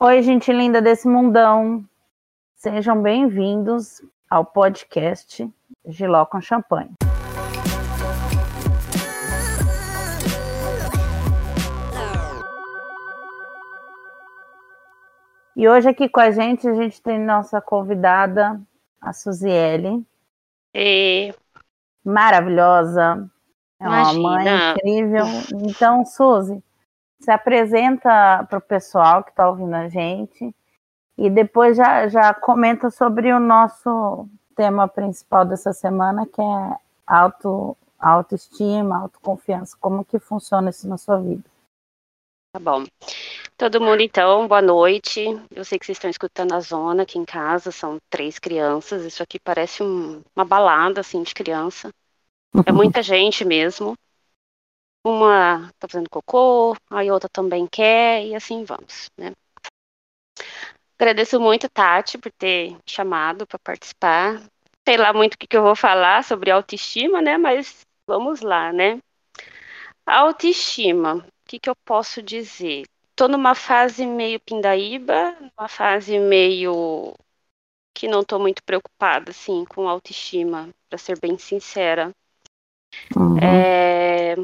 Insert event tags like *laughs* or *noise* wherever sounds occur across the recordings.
Oi, gente linda desse mundão. Sejam bem-vindos ao podcast Giló com Champanhe. E hoje aqui com a gente, a gente tem nossa convidada, a Suziele. E... Maravilhosa. É uma Imagina. mãe incrível. Então, Suzy, se apresenta para o pessoal que está ouvindo a gente e depois já, já comenta sobre o nosso tema principal dessa semana, que é auto, autoestima, autoconfiança. Como que funciona isso na sua vida? Tá bom. Todo mundo, então, boa noite. Eu sei que vocês estão escutando a zona aqui em casa, são três crianças. Isso aqui parece um- uma balada, assim, de criança. É muita *laughs* gente mesmo. Uma tá fazendo cocô, a outra também quer, e assim vamos, né? Agradeço muito, Tati, por ter chamado para participar. Sei lá muito o que, que eu vou falar sobre autoestima, né? Mas vamos lá, né? Autoestima, o que, que eu posso dizer? Tô numa fase meio pindaíba, uma fase meio que não tô muito preocupada, assim, com autoestima, para ser bem sincera. Uhum. É,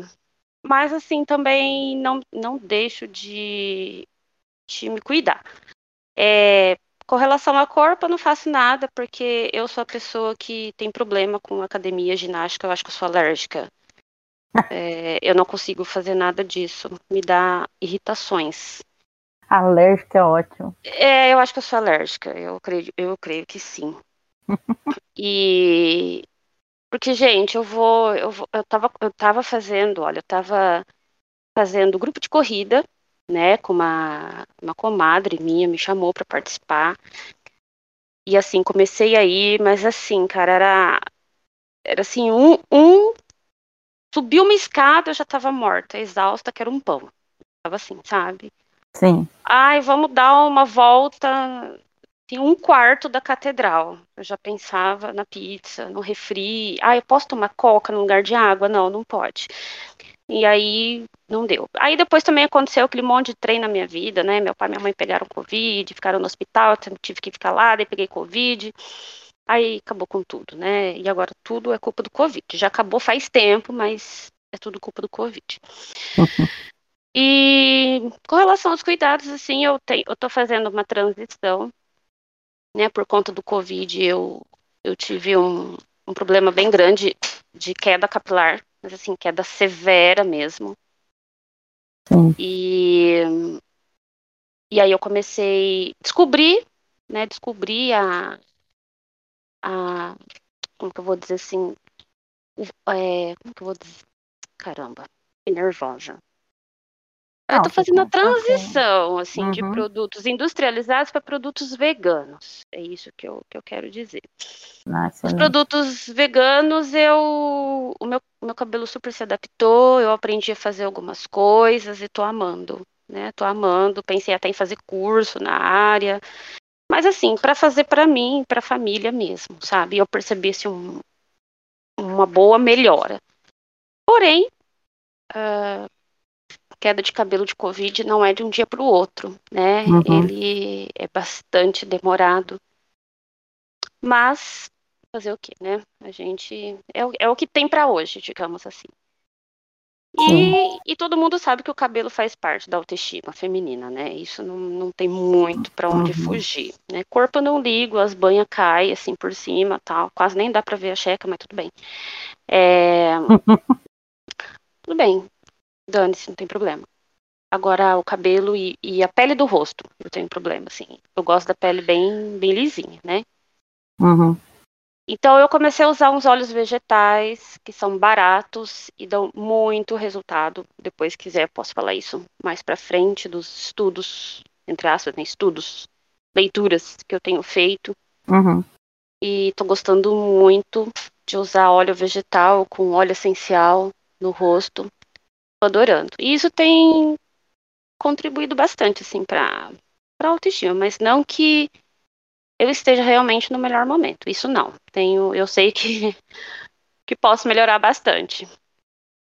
mas assim também não, não deixo de, de me cuidar. É, com relação ao corpo, eu não faço nada, porque eu sou a pessoa que tem problema com academia, ginástica, eu acho que eu sou alérgica. É, eu não consigo fazer nada disso, me dá irritações. Alérgica é ótimo. É, eu acho que eu sou alérgica, eu creio, eu creio que sim. *laughs* E porque, gente, eu vou, eu vou, eu tava, eu tava fazendo, olha, eu tava fazendo grupo de corrida, né, com uma, uma comadre minha, me chamou para participar. E assim, comecei aí, mas assim, cara, era, era assim, um, um subiu uma escada, eu já tava morta, exausta, que era um pão. Tava assim, sabe? Sim. Ai, vamos dar uma volta assim, um quarto da catedral. Eu já pensava na pizza, no refri. Ah, eu posso tomar coca no lugar de água? Não, não pode. E aí não deu. Aí depois também aconteceu aquele monte de trem na minha vida, né? Meu pai e minha mãe pegaram Covid, ficaram no hospital, eu tive que ficar lá, daí peguei Covid. Aí acabou com tudo, né? E agora tudo é culpa do Covid. Já acabou faz tempo, mas é tudo culpa do Covid. *laughs* E com relação aos cuidados, assim, eu tenho, eu tô fazendo uma transição, né? Por conta do Covid, eu, eu tive um, um problema bem grande de queda capilar, mas assim, queda severa mesmo. Sim. E, e aí eu comecei, descobri, né? Descobri a, a como que eu vou dizer assim, é, como que eu vou dizer? Caramba, nervosa. Eu tô fazendo a transição, assim, de Uhum. produtos industrializados para produtos veganos. É isso que eu, que eu quero dizer. Ah, Os produtos veganos, eu, o meu, meu cabelo super se adaptou, eu aprendi a fazer algumas coisas e tô amando, né? Tô amando, pensei até em fazer curso na área, mas assim, para fazer para mim, para a família mesmo, sabe? Eu percebi assim, um, uma boa melhora. Porém, ah, queda de cabelo de Covid não é de um dia para o outro, né? Uhum. Ele é bastante demorado. Mas fazer o quê, né? A gente é, o- é o que tem para hoje, digamos assim. E, e todo mundo sabe que o cabelo faz parte da autoestima feminina, né? Isso não, não tem muito para onde Uhum. fugir, né? Corpo eu não ligo, as banhas caem assim por cima, tal, quase nem dá para ver a checa, mas tudo bem. É, *laughs* tudo bem, dane-se, não tem problema. Agora, o cabelo e, e a pele do rosto, eu tenho problema, assim. Eu gosto da pele bem, bem lisinha, né? Uhum. Então, eu comecei a usar uns óleos vegetais que são baratos e dão muito resultado. Depois, se quiser, posso falar isso mais pra frente dos estudos, entre aspas, né? Estudos, leituras que eu tenho feito. Uhum. E tô gostando muito de usar óleo vegetal com óleo essencial no rosto. Adorando. E isso tem contribuído bastante, assim, pra, pra autoestima. Mas não que eu esteja realmente no melhor momento. Isso não. Tenho, eu sei que, *laughs* que posso melhorar bastante.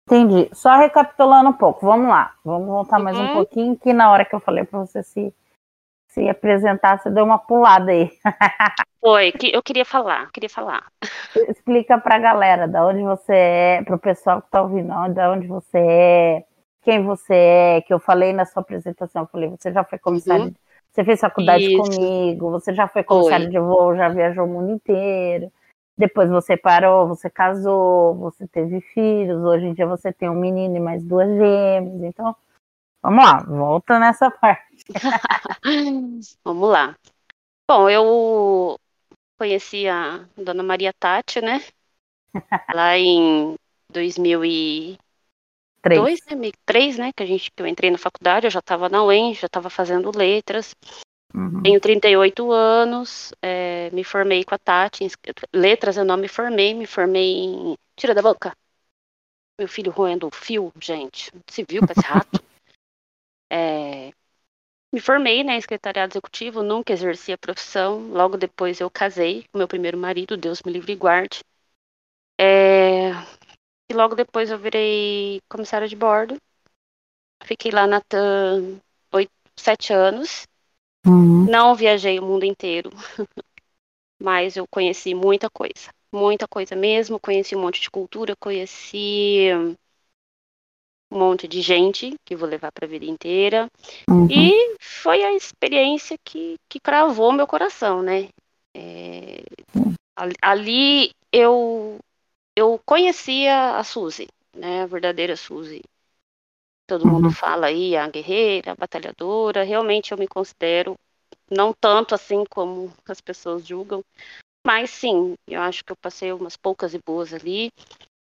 Entendi. Só recapitulando um pouco, vamos lá. Vamos voltar mais um Uhum. pouquinho, que na hora que eu falei para você se, se apresentar, você deu uma pulada aí. *laughs* Foi, que eu queria falar, queria falar. Explica para a galera da onde você é, para o pessoal que está ouvindo, da onde você é, quem você é, que eu falei na sua apresentação, eu falei, você já foi comissário, uhum. você fez faculdade Isso. comigo, você já foi comissário foi. de voo, já viajou o mundo inteiro. Depois você parou, você casou, você teve filhos, hoje em dia você tem um menino e mais duas gêmeas, então vamos lá, volta nessa *laughs* parte. *laughs* vamos lá. Bom, eu conheci a Dona Maria Tati, né? *laughs* Lá em 2003, Três. né? Três, né? Que, a gente, que eu entrei na faculdade, eu já estava na UEM, já estava fazendo letras. Uhum. Tenho 38 anos, é, me formei com a Tati. Em, letras eu não me formei, me formei em. Tira da boca! Meu filho roendo o fio, gente. Se viu com esse rato? É, me formei né, em secretariado executivo, nunca exerci a profissão. Logo depois eu casei com meu primeiro marido, Deus me livre e guarde. É... E logo depois eu virei comissária de bordo. Fiquei lá na TAM oito, sete anos. Uhum. Não viajei o mundo inteiro, *laughs* mas eu conheci muita coisa. Muita coisa mesmo. Conheci um monte de cultura, conheci um monte de gente que vou levar para a vida inteira. Uhum. E foi a experiência que, que cravou meu coração, né? É, ali eu, eu conhecia a Suzy, né? A verdadeira Suzy. Todo uhum. mundo fala aí, a guerreira, a batalhadora. Realmente eu me considero, não tanto assim como as pessoas julgam, mas sim, eu acho que eu passei umas poucas e boas ali.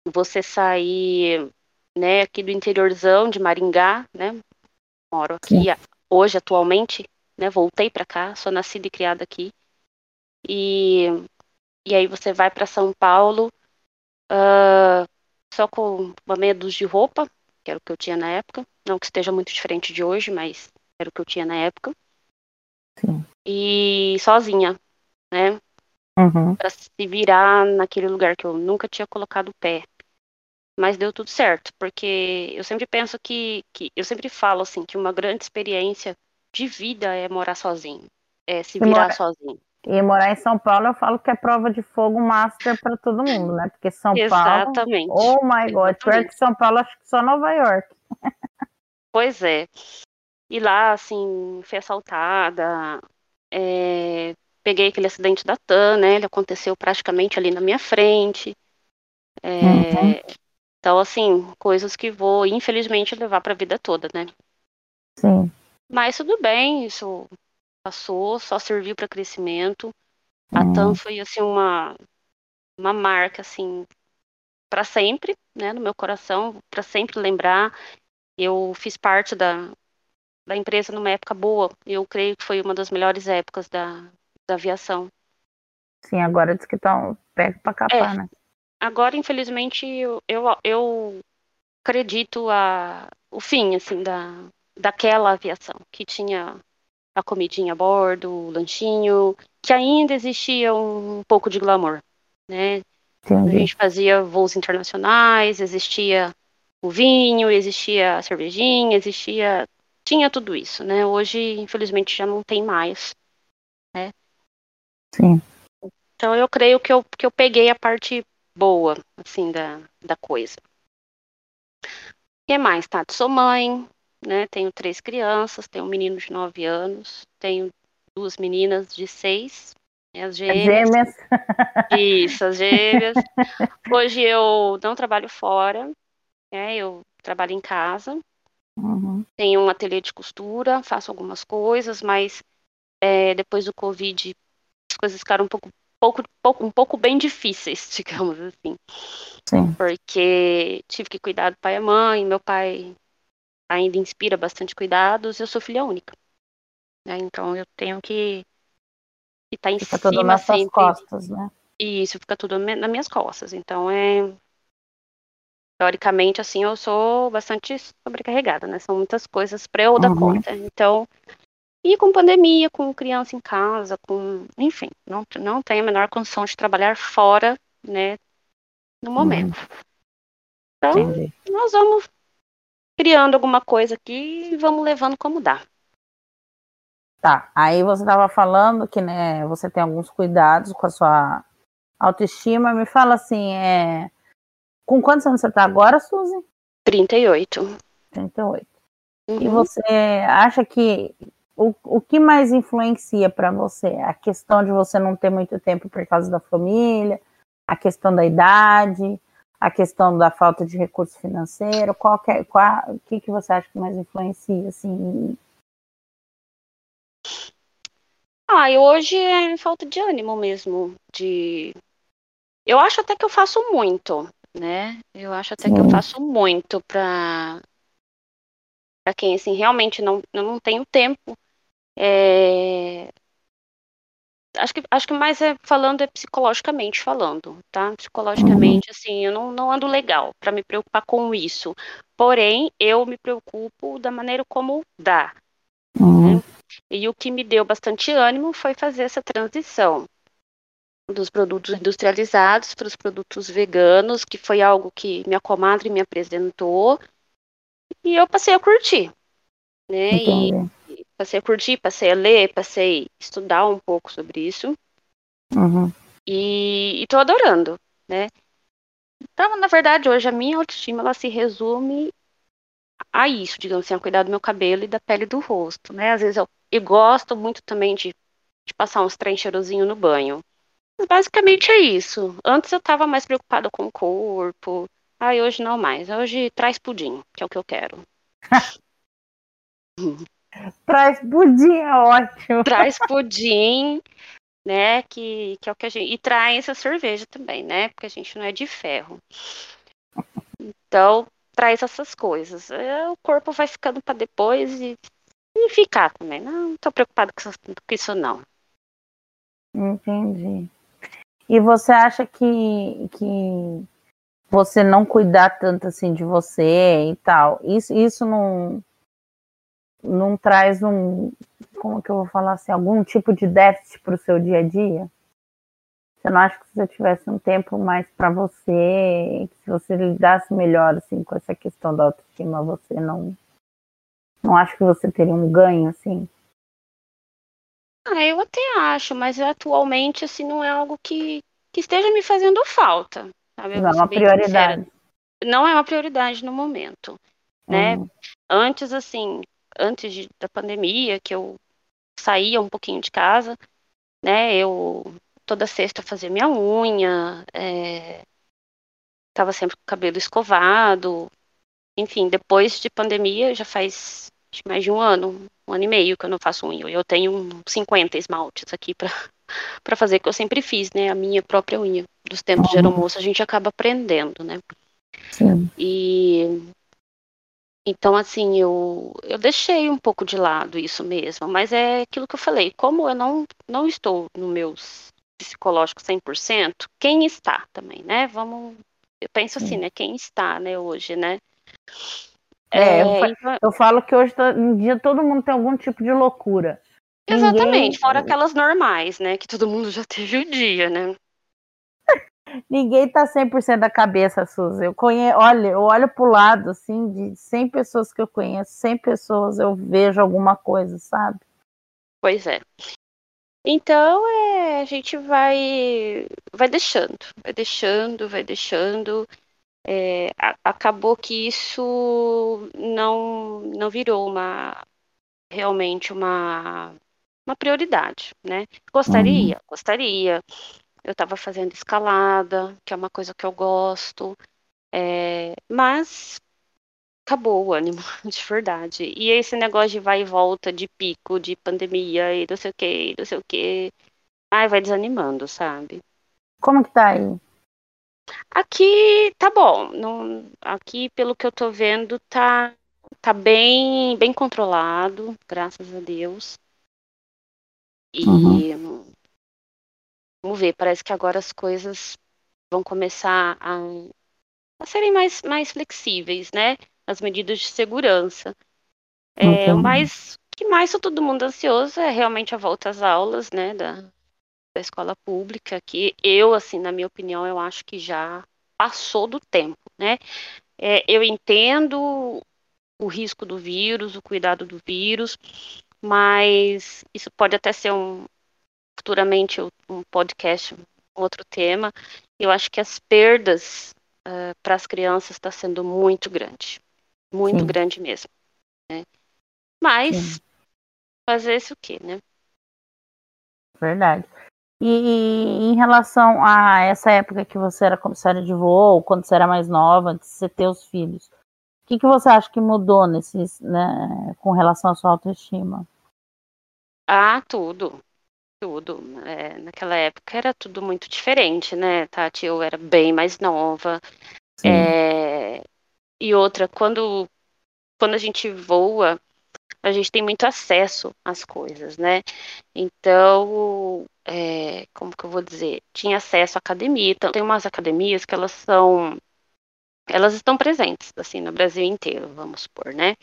Você sair né, aqui do interiorzão de Maringá, né? Moro aqui Sim. hoje atualmente, né? Voltei para cá, sou nascida e criada aqui. E e aí você vai para São Paulo uh, só com uma meia dúzia de roupa, que era o que eu tinha na época. Não que esteja muito diferente de hoje, mas era o que eu tinha na época. Sim. E sozinha, né? Uhum. Para se virar naquele lugar que eu nunca tinha colocado o pé mas deu tudo certo, porque eu sempre penso que, que eu sempre falo assim que uma grande experiência de vida é morar sozinho, é se virar mora, sozinho. E morar em São Paulo eu falo que é prova de fogo master para todo mundo, né? Porque São Exatamente. Paulo, oh my god, pior que São Paulo acho que só Nova York. Pois é. E lá, assim, fui assaltada, é, peguei aquele acidente da TAM, né? Ele aconteceu praticamente ali na minha frente. É, uhum. Então, assim, coisas que vou, infelizmente, levar para a vida toda, né? Sim. Mas tudo bem, isso passou, só serviu para crescimento. A TAM uhum. foi, assim, uma, uma marca, assim, para sempre, né, no meu coração, para sempre lembrar. Eu fiz parte da, da empresa numa época boa. Eu creio que foi uma das melhores épocas da, da aviação. Sim, agora diz que estão perto para capar, é, né? Agora, infelizmente, eu, eu, eu acredito a, o fim, assim, da, daquela aviação, que tinha a comidinha a bordo, o lanchinho, que ainda existia um pouco de glamour, né? Entendi. A gente fazia voos internacionais, existia o vinho, existia a cervejinha, existia... Tinha tudo isso, né? Hoje, infelizmente, já não tem mais, né? Sim. Então, eu creio que eu, que eu peguei a parte boa, assim, da, da coisa. O que mais, tá? Sou mãe, né? Tenho três crianças, tenho um menino de nove anos, tenho duas meninas de seis, né, as gêmeas. gêmeas. Isso, as gêmeas. *laughs* Hoje eu não trabalho fora, né? Eu trabalho em casa. Uhum. Tenho um ateliê de costura, faço algumas coisas, mas é, depois do Covid as coisas ficaram um pouco pouco, um pouco bem difíceis, *laughs* digamos assim. Sim. Porque tive que cuidar do pai e mãe, meu pai ainda inspira bastante cuidados, eu sou filha única. Né? Então eu tenho que estar tá em fica cima tudo nas sempre. costas, né? E isso fica tudo nas minhas costas. Então é teoricamente assim eu sou bastante sobrecarregada, né? São muitas coisas para eu uhum. dar conta. Então e com pandemia, com criança em casa, com. Enfim, não, não tem a menor condição de trabalhar fora, né? No momento. Então, Entendi. nós vamos criando alguma coisa aqui e vamos levando como dá. Tá, aí você estava falando que né, você tem alguns cuidados com a sua autoestima. Me fala assim, é... com quantos anos você está agora, Suzy? 38. 38. Uhum. E você acha que o, o que mais influencia para você? A questão de você não ter muito tempo por causa da família, a questão da idade, a questão da falta de recurso financeiro? Qual que é, qual, o que, que você acha que mais influencia, assim? Ah, hoje é falta de ânimo mesmo, de... Eu acho até que eu faço muito, né? Eu acho até Sim. que eu faço muito para para quem assim realmente não eu não tenho tempo. É... Acho que acho que mais é falando é psicologicamente falando, tá? Psicologicamente uhum. assim, eu não, não ando legal para me preocupar com isso. Porém, eu me preocupo da maneira como dá. Uhum. Né? E o que me deu bastante ânimo foi fazer essa transição dos produtos industrializados para os produtos veganos, que foi algo que minha comadre me apresentou e eu passei a curtir, né? E, passei a curtir, passei a ler, passei a estudar um pouco sobre isso. Uhum. E, estou adorando, né? Então, na verdade, hoje a minha autoestima ela se resume a isso, digamos assim, a cuidar do meu cabelo e da pele do rosto, né? Às vezes eu, eu gosto muito também de, de passar uns trem cheirosinho no banho. Mas basicamente é isso. Antes eu estava mais preocupada com o corpo. Ah, hoje não mais. Hoje traz pudim, que é o que eu quero. *laughs* traz pudim é ótimo. Traz pudim, né? Que, que é o que a gente. E traz essa cerveja também, né? Porque a gente não é de ferro. Então, traz essas coisas. É, o corpo vai ficando para depois e, e ficar também. Não estou preocupado com isso, com isso, não. Entendi. E você acha que, que você não cuidar tanto assim de você e tal, isso, isso não, não traz um, como que eu vou falar assim, algum tipo de déficit para o seu dia a dia? Você não acha que se você tivesse um tempo mais para você, se você lidasse melhor assim com essa questão da autoestima, você não não acha que você teria um ganho assim? Ah, eu até acho, mas atualmente assim não é algo que, que esteja me fazendo falta. Sabe? Não é uma prioridade. Sincera. Não é uma prioridade no momento, né? Uhum. Antes assim, antes de, da pandemia, que eu saía um pouquinho de casa, né? Eu toda sexta fazia minha unha, é, tava sempre com o cabelo escovado. Enfim, depois de pandemia, já faz mais de um ano, um ano e meio que eu não faço unha. Eu tenho 50 esmaltes aqui para *laughs* para fazer que eu sempre fiz, né? A minha própria unha. Dos tempos uhum. de aeromoça a gente acaba aprendendo, né? Sim. E então, assim, eu, eu deixei um pouco de lado isso mesmo, mas é aquilo que eu falei, como eu não, não estou no meus psicológico 100%, quem está também, né? Vamos, eu penso assim, né? Quem está, né, hoje, né? É, é eu, então... eu, falo que hoje em dia todo mundo tem algum tipo de loucura. Exatamente, Ninguém... fora aquelas normais, né? Que todo mundo já *laughs* teve o um dia, né? Ninguém tá 100% da cabeça, Suzy. Eu conheço, olha, eu olho pro lado, assim, de 100 pessoas que eu conheço, 100 pessoas eu vejo alguma coisa, sabe? Pois é. Então, é, a gente vai vai deixando, vai deixando, vai deixando. É, a, acabou que isso não não virou uma realmente uma uma prioridade, né? Gostaria, uhum. gostaria. Eu estava fazendo escalada, que é uma coisa que eu gosto, é, mas acabou o ânimo, *laughs* de verdade. E esse negócio de vai e volta, de pico, de pandemia e não sei o que, não sei o que. Ai, vai desanimando, sabe? Como que tá aí? Aqui tá bom. Não, aqui, pelo que eu tô vendo, tá, tá bem, bem controlado, graças a Deus. E uhum. Vamos ver, parece que agora as coisas vão começar a, a serem mais, mais flexíveis, né? as medidas de segurança. É, Mas o que mais está todo mundo ansioso é realmente a volta às aulas, né, da, da escola pública, que eu, assim, na minha opinião, eu acho que já passou do tempo, né? É, eu entendo o risco do vírus, o cuidado do vírus, mas isso pode até ser um futuramente um podcast, um outro tema. Eu acho que as perdas uh, para as crianças está sendo muito grande, muito Sim. grande mesmo. Né? Mas Sim. fazer isso o quê, né? Verdade. E, em relação a essa época que você era comissária de voo, quando você era mais nova, antes de você ter os filhos, o que, que você acha que mudou nesses, né, com relação à sua autoestima? Ah, tudo. Tudo. É, naquela época era tudo muito diferente, né, Tati? Eu era bem mais nova. É, e outra, quando, quando a gente voa, a gente tem muito acesso às coisas, né? Então, é, como que eu vou dizer? Tinha acesso à academia. Então, tem umas academias que elas são. Elas estão presentes, assim, no Brasil inteiro, vamos supor, né?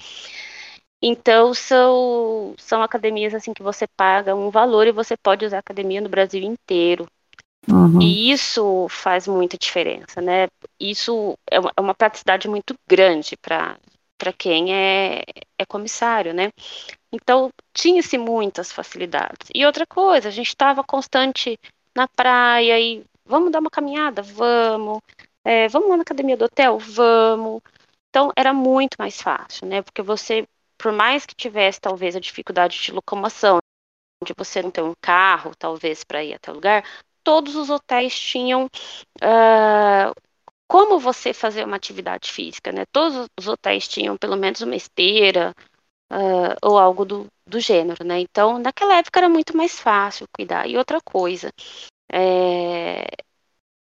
Então, são, são academias, assim, que você paga um valor e você pode usar a academia no Brasil inteiro. Uhum. E isso faz muita diferença, né? Isso é uma, é uma praticidade muito grande para para quem é, é comissário, né? Então, tinha-se muitas facilidades. E outra coisa, a gente estava constante na praia e vamos dar uma caminhada? Vamos. É, vamos lá na academia do hotel? Vamos. Então, era muito mais fácil, né? Porque você, por mais que tivesse talvez a dificuldade de locomoção, de você não ter um carro, talvez, para ir até o lugar, todos os hotéis tinham uh, como você fazer uma atividade física, né? Todos os hotéis tinham pelo menos uma esteira uh, ou algo do, do gênero, né? Então, naquela época era muito mais fácil cuidar. E outra coisa, é...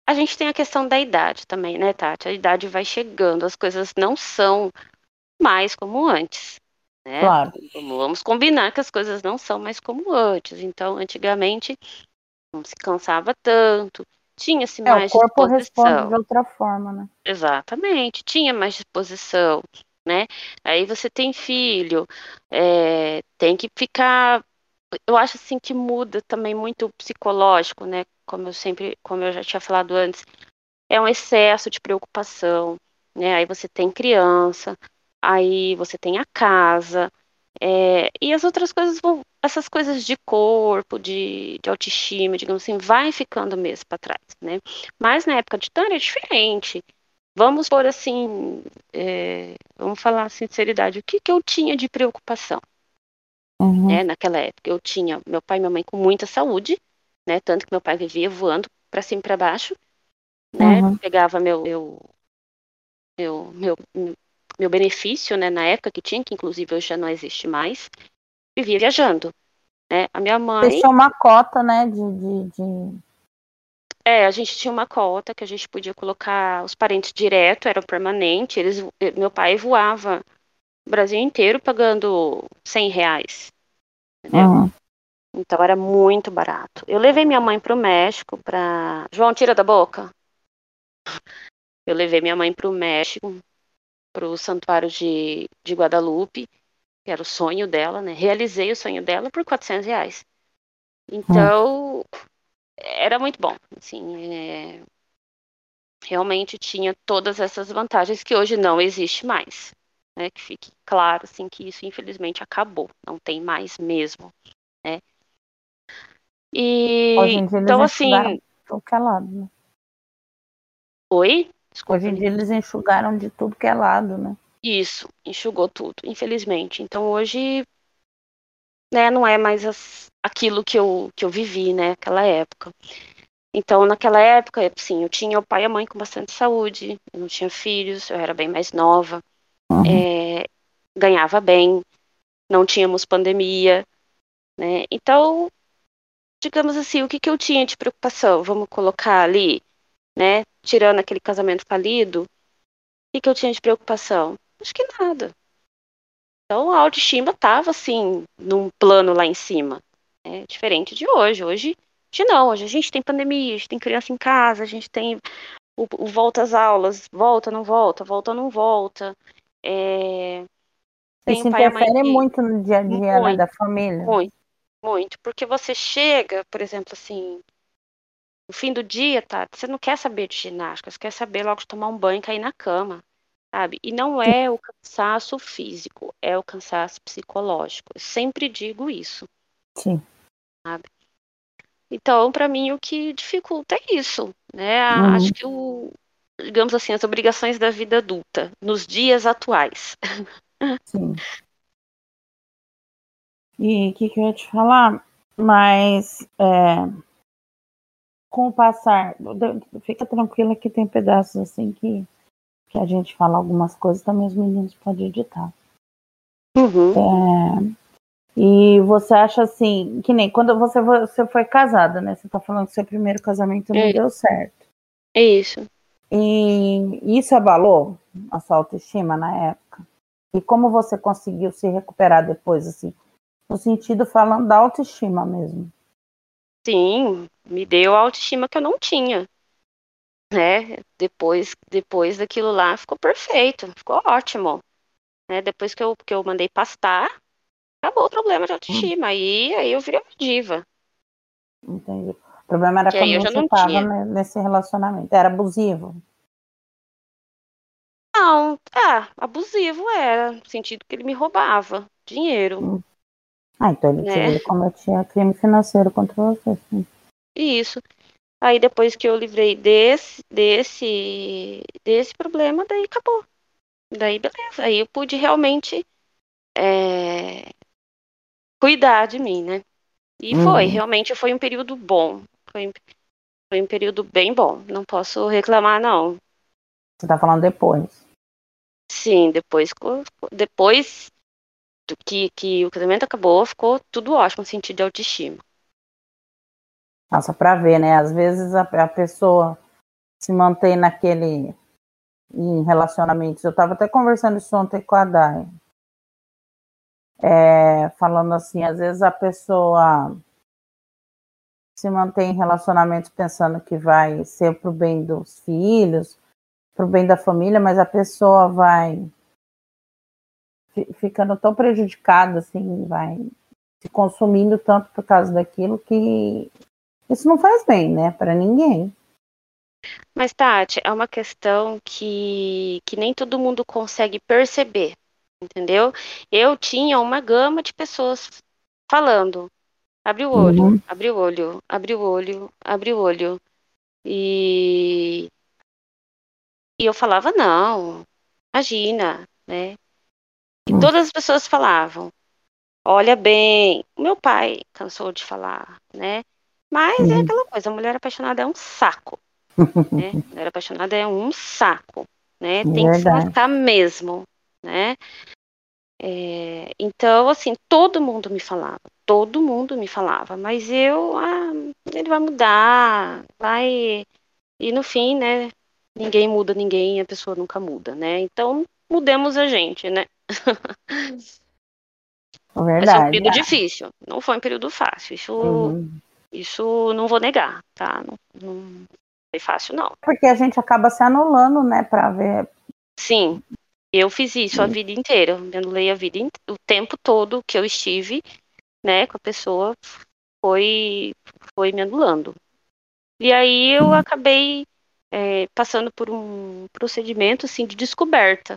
a gente tem a questão da idade também, né, Tati? A idade vai chegando, as coisas não são mais como antes. Né? Claro. Vamos combinar que as coisas não são mais como antes. Então, antigamente, não se cansava tanto, tinha-se é, mais o corpo disposição. responde de outra forma, né? Exatamente, tinha mais disposição, né? Aí você tem filho, é, tem que ficar. Eu acho assim que muda também muito o psicológico, né? Como eu sempre, como eu já tinha falado antes, é um excesso de preocupação, né? Aí você tem criança, aí você tem a casa, é, e as outras coisas vão, essas coisas de corpo, de, de autoestima, digamos assim, vai ficando mesmo para trás, né? Mas na época de Tânia é diferente. Vamos por assim, é, vamos falar a sinceridade, o que, que eu tinha de preocupação? Uhum. Né, naquela época eu tinha meu pai e minha mãe com muita saúde, né? Tanto que meu pai vivia voando para cima e para baixo, né? Uhum. Pegava meu, meu meu, meu, meu benefício, né, na época que tinha, que inclusive hoje já não existe mais, vivia viajando. Né? A minha mãe. Deixou uma cota, né? De, de, de, É, a gente tinha uma cota que a gente podia colocar os parentes direto, eram permanente. Eles, meu pai voava o Brasil inteiro pagando 100 reais. Entendeu? Uhum. Então era muito barato. Eu levei minha mãe para o México para. João, tira da boca. Eu levei minha mãe para o México para o Santuário de, de Guadalupe, que era o sonho dela, né? Realizei o sonho dela por 400 reais. Então, hum. era muito bom. Assim, é... realmente tinha todas essas vantagens que hoje não existe mais. Né? Que fique claro, assim, que isso infelizmente acabou. Não tem mais mesmo, né? E, então, assim... Lado, né? Oi? Desculpa, Hoje em dia eles enxugaram de tudo que é lado, né? Isso, enxugou tudo, infelizmente. Então hoje, né, não é mais as, aquilo que eu, que eu vivi, né, naquela época. Então, naquela época, sim, eu tinha o pai e a mãe com bastante saúde, eu não tinha filhos, eu era bem mais nova, uhum. é, ganhava bem, não tínhamos pandemia, né? Então, digamos assim, o que, que eu tinha de preocupação? Vamos colocar ali né? Tirando aquele casamento falido, o que, que eu tinha de preocupação? Acho que nada. Então a autoestima estava assim, num plano lá em cima. Né? Diferente de hoje. Hoje, de não, hoje a gente tem pandemia, a gente tem criança em casa, a gente tem o, o volta às aulas, volta, não volta, volta, não volta. É... Isso interfere muito no dia a dia né, da família. Muito, muito. Porque você chega, por exemplo, assim, no fim do dia, tá? Você não quer saber de ginástica, você quer saber logo de tomar um banho e cair na cama. sabe? E não é o cansaço físico, é o cansaço psicológico. Eu sempre digo isso. Sim. Sabe? Então, para mim, o que dificulta é isso, né? Uhum. Acho que o, digamos assim, as obrigações da vida adulta, nos dias atuais. *laughs* Sim. E o que, que eu ia te falar? Mas é, com o passar, fica tranquila que tem pedaços assim que, que a gente fala algumas coisas, também os meninos podem editar. Uhum. É, e você acha assim, que nem quando você, você foi casada, né? Você tá falando que seu primeiro casamento não é. deu certo. É isso. E isso abalou a sua autoestima na época? E como você conseguiu se recuperar depois, assim? No sentido falando da autoestima mesmo. Sim, me deu a autoestima que eu não tinha. Né? Depois, depois daquilo lá ficou perfeito, ficou ótimo. Né? Depois que eu, que eu mandei pastar, acabou o problema de autoestima. Hum. Aí, aí eu virei uma diva. Entendi. O problema era que como você estava nesse relacionamento. Era abusivo? Não, é, abusivo era, no sentido que ele me roubava dinheiro. Ah, então ele, né? ele cometia crime financeiro contra você, sim. Isso. Aí depois que eu livrei desse, desse, desse problema, daí acabou. Daí beleza. Aí eu pude realmente é, cuidar de mim, né? E uhum. foi, realmente foi um período bom. Foi, foi um período bem bom. Não posso reclamar, não. Você tá falando depois? Sim, depois, depois que, que o casamento acabou, ficou tudo ótimo, sentido de autoestima. Nossa, pra ver, né? Às vezes a, a pessoa se mantém naquele em relacionamentos. Eu tava até conversando isso ontem com a Dai. É, falando assim, às vezes a pessoa se mantém em relacionamentos pensando que vai ser pro bem dos filhos, pro bem da família, mas a pessoa vai ficando tão prejudicada, assim, vai se consumindo tanto por causa daquilo que isso não faz bem, né, para ninguém. Mas, Tati, é uma questão que, que nem todo mundo consegue perceber, entendeu? Eu tinha uma gama de pessoas falando, abre o olho, uhum. abre o olho, abre o olho, abre o olho. E, e eu falava, não, imagina, né? E hum. todas as pessoas falavam: olha bem, o meu pai cansou de falar, né? Mas é aquela coisa, a mulher apaixonada é um saco. né? A *laughs* mulher apaixonada é um saco, né? Tem Verdade. que se lascar mesmo, né? É, então, assim, todo mundo me falava, todo mundo me falava, mas eu, ah, ele vai mudar, vai. E no fim, né? Ninguém muda ninguém, a pessoa nunca muda, né? Então, mudemos a gente, né? *laughs* Verdade. Mas foi um período difícil, não foi um período fácil. Isso, uhum. isso não vou negar, tá? Não, não foi fácil, não. Porque a gente acaba se anulando, né, pra ver. Sim, eu fiz isso Sim. a vida inteira. Eu me anulei a vida, o tempo todo que eu estive, né, com a pessoa, foi, foi me anulando. E aí eu uhum. acabei é, passando por um procedimento, assim, de descoberta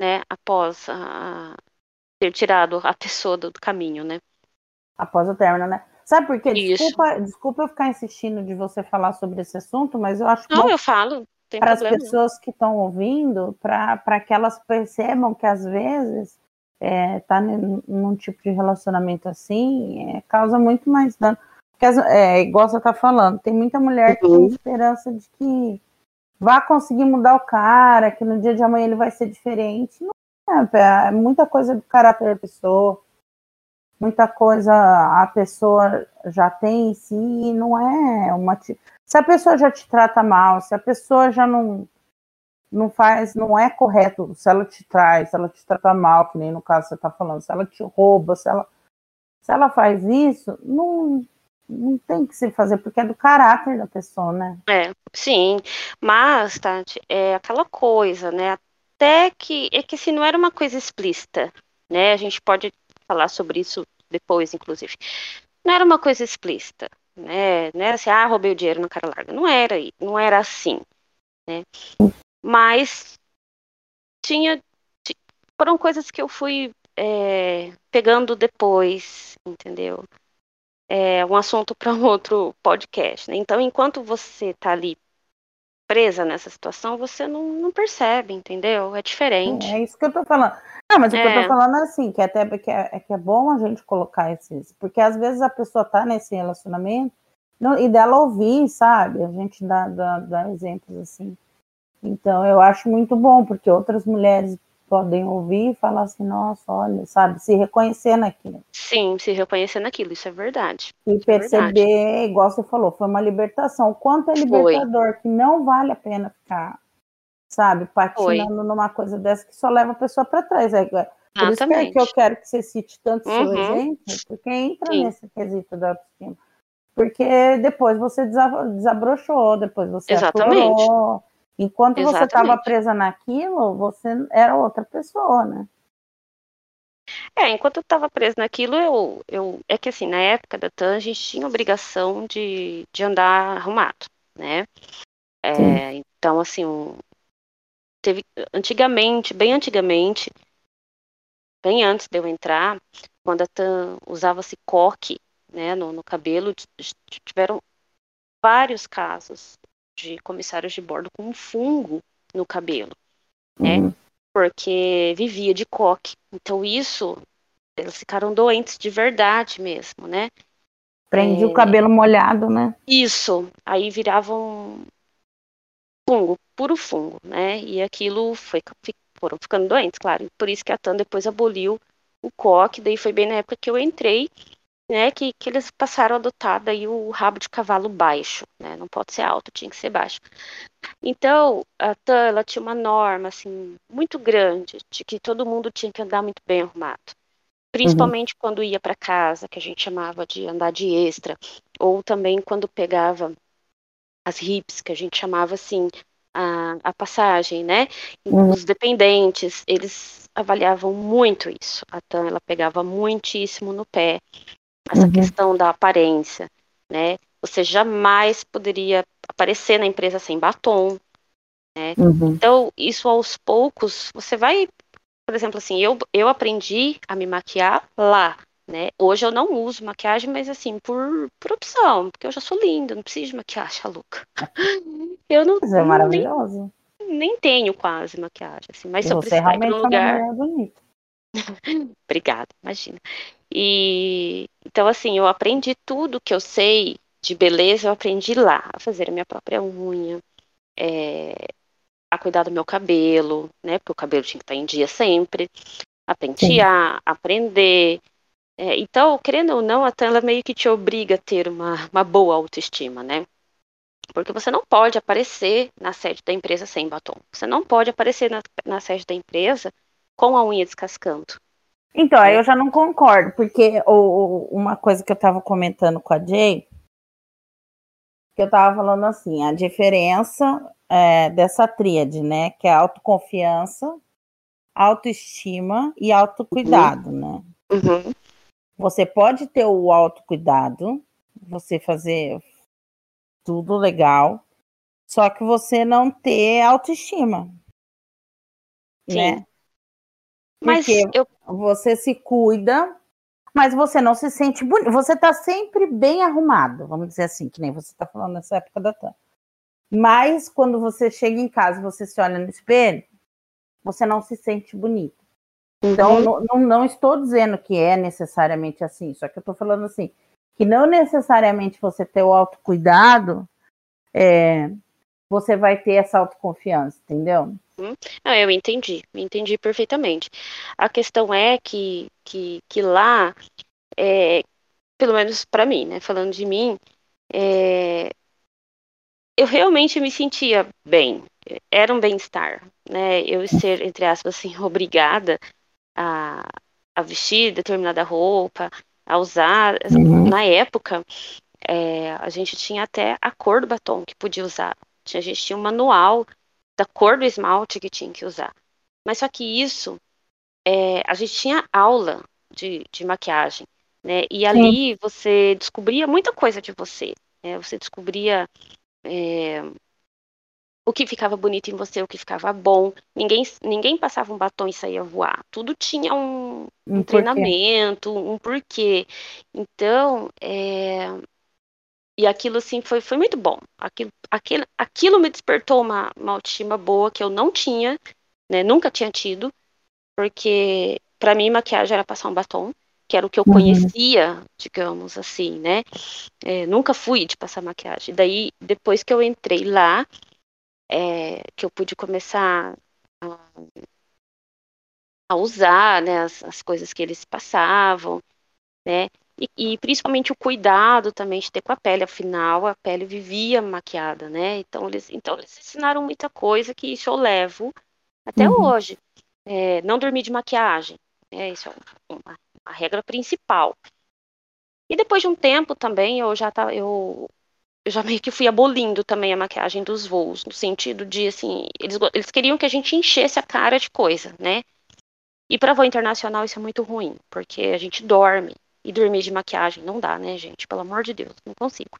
né, após a, ter tirado a pessoa do, caminho, né? Após o término, né? Sabe por quê? Desculpa, desculpa eu ficar insistindo de você falar sobre esse assunto, mas eu acho que. Não, eu falo. Para as pessoas que estão ouvindo, para que elas percebam que às vezes é, tá num tipo de relacionamento assim é, causa muito mais dano. Porque, é, igual você está falando, tem muita mulher que uhum. tem esperança de que vá conseguir mudar o cara, que no dia de amanhã ele vai ser diferente. Não é, é muita coisa do caráter da pessoa, muita coisa a pessoa já tem em si e não é uma. Se a pessoa já te trata mal, se a pessoa já não não faz, não é correto, se ela te traz, se ela te trata mal, que nem no caso você está falando, se ela te rouba, se ela, se ela faz isso, não, não tem que se fazer, porque é do caráter da pessoa, né? É, sim. Mas, Tati, é aquela coisa, né? Até que é que se não era uma coisa explícita, né? A gente pode falar sobre isso depois, inclusive. Não era uma coisa explícita, né? Não era assim, ah, roubei o dinheiro na cara larga. Não era, não era assim, né? Mas tinha. Foram coisas que eu fui é, pegando depois, entendeu? É um assunto para um *laughs* outro podcast. Né? Então, enquanto você está ali presa nessa situação, você não, não percebe, entendeu? É diferente. É, é isso que eu tô falando. Não, mas o é. que eu tô é. falando é assim, que até que é, é, que é bom a gente colocar esses. Porque às vezes a pessoa tá nesse relacionamento não, e dela ouvir, sabe? A gente dá, dá, dá exemplos assim. Então eu acho muito bom, porque outras mulheres podem ouvir e falar assim, nossa, olha, sabe, se reconhecer naquilo. Sim, se reconhecer naquilo, isso é verdade. E perceber, é verdade. igual você falou, foi uma libertação. Quanto é libertador foi. que não vale a pena ficar, sabe, patinando foi. numa coisa dessa que só leva a pessoa para trás. É, é por isso que, é que eu quero que você cite tanto uhum. seu exemplo, porque entra Sim. nesse quesito da autoestima. Porque depois você desabrochou, depois você Exatamente. Aflorou, Enquanto Exatamente. você estava presa naquilo, você era outra pessoa, né? É, enquanto eu estava presa naquilo, eu, eu. É que assim, na época da TAN, a gente tinha obrigação de, de andar arrumado, né? É, então, assim, teve. Antigamente, bem antigamente, bem antes de eu entrar, quando a TAN usava-se coque né, no, no cabelo, tiveram vários casos de comissários de bordo com fungo no cabelo, né? Uhum. Porque vivia de coque. Então isso, eles ficaram doentes de verdade mesmo, né? Prende é... o cabelo molhado, né? Isso. Aí viravam fungo, puro fungo, né? E aquilo foi, foram ficando doentes, claro. Por isso que a TAN depois aboliu o coque. Daí foi bem na época que eu entrei né, que, que eles passaram a adotar daí o rabo de cavalo baixo, né, não pode ser alto, tinha que ser baixo. Então, a TAN, ela tinha uma norma, assim, muito grande, de que todo mundo tinha que andar muito bem arrumado. Principalmente uhum. quando ia para casa, que a gente chamava de andar de extra, ou também quando pegava as hips, que a gente chamava assim, a, a passagem, né? Uhum. Os dependentes, eles avaliavam muito isso. A TAN, ela pegava muitíssimo no pé essa uhum. questão da aparência, né? Você jamais poderia aparecer na empresa sem batom, né? Uhum. Então, isso aos poucos, você vai, por exemplo, assim, eu, eu aprendi a me maquiar lá, né? Hoje eu não uso maquiagem, mas assim, por, por opção, porque eu já sou linda, não preciso de maquiagem, a louca. *laughs* Eu não. Mas é maravilhoso. Nem, nem tenho quase maquiagem, assim, mas e se eu precisar ir para um lugar. É bonita. *laughs* Obrigada, imagina. E então assim, eu aprendi tudo que eu sei de beleza, eu aprendi lá, a fazer a minha própria unha, é, a cuidar do meu cabelo, né? Porque o cabelo tinha que estar em dia sempre, a pentear, aprender. É, então, querendo ou não, a ela meio que te obriga a ter uma, uma boa autoestima, né? Porque você não pode aparecer na sede da empresa sem batom. Você não pode aparecer na, na sede da empresa com a unha descascando. Então, aí é. eu já não concordo, porque o, uma coisa que eu estava comentando com a Jay, que eu estava falando assim, a diferença é, dessa tríade, né? Que é autoconfiança, autoestima e autocuidado, uhum. né? Uhum. Você pode ter o autocuidado, você fazer tudo legal, só que você não ter autoestima. Sim. Né? Mas eu... você se cuida, mas você não se sente bonito. Você está sempre bem arrumado, vamos dizer assim, que nem você está falando nessa época da TAM. Mas quando você chega em casa, você se olha no espelho, você não se sente bonito. Então, uhum. não, não, não, estou dizendo que é necessariamente assim, só que eu estou falando assim, que não necessariamente você ter o autocuidado, é, você vai ter essa autoconfiança, entendeu? Uhum. Ah, eu entendi, entendi perfeitamente. A questão é que, que, que lá, é, pelo menos para mim, né, falando de mim, é, eu realmente me sentia bem, era um bem-estar, né, eu ser, entre aspas, assim, *laughs* obrigada a, a vestir determinada roupa, a usar, uhum. na época, é, a gente tinha até a cor do batom que podia usar, a gente tinha um manual da cor do esmalte que tinha que usar. Mas só que isso, é, a gente tinha aula de, de maquiagem, né? E ali Sim. você descobria muita coisa de você. Né? Você descobria é, o que ficava bonito em você, o que ficava bom. Ninguém, ninguém passava um batom e saía voar. Tudo tinha um, um, um treinamento, porquê. um porquê. Então, é... e aquilo assim foi, foi muito bom. Aquilo, aquilo, aquilo me despertou uma, uma autoestima boa que eu não tinha, né? Nunca tinha tido, porque para mim maquiagem era passar um batom que era o que eu uhum. conhecia, digamos assim, né? É, nunca fui de passar maquiagem. Daí, depois que eu entrei lá, é, que eu pude começar a, a usar né, as, as, coisas que eles passavam, né? E, e, principalmente o cuidado também de ter com a pele, afinal a pele vivia maquiada, né? Então eles, então eles ensinaram muita coisa que isso eu levo até uhum. hoje. É, não dormir de maquiagem, né? Isso é uma, uma regra principal. E depois de um tempo também eu já tá, eu eu já meio que fui abolindo também a maquiagem dos voos, no sentido de, assim, eles, eles queriam que a gente enchesse a cara de coisa, né? E para voo internacional isso é muito ruim, porque a gente dorme, e dormir de maquiagem não dá, né, gente? Pelo amor de Deus, não consigo.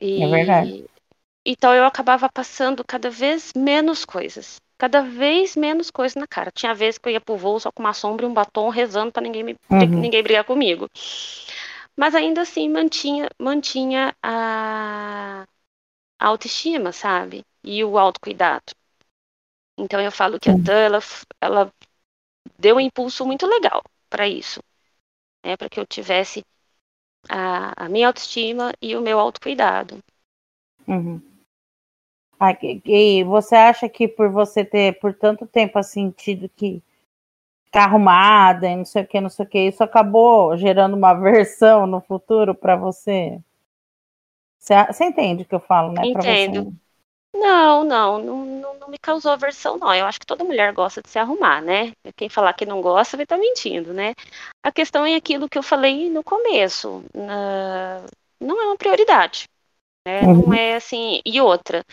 E, é verdade. Então eu acabava passando cada vez menos coisas. Cada vez menos coisas na cara. Tinha vezes que eu ia pro voo só com uma sombra e um batom rezando para ninguém, me, uhum. ninguém brigar comigo mas ainda assim mantinha, mantinha a, a autoestima, sabe? E o autocuidado. Então eu falo que a Dan, ela, ela deu um impulso muito legal para isso, né? Para que eu tivesse a, a, minha autoestima e o meu autocuidado. Uhum. Ah, e você acha que por você ter por tanto tempo assim tido que ficar arrumada e não sei o que, não sei o que. Isso acabou gerando uma *laughs* versão no futuro para você? você? Você entende o que eu falo, né? Entendo. Não, não, não, não, me causou aversão, não. Eu acho que toda mulher gosta de se arrumar, né? Quem falar que não gosta vai estar tá mentindo, né? A questão é aquilo que eu falei no começo. não é uma prioridade. Né? Uhum. Não é assim. E outra,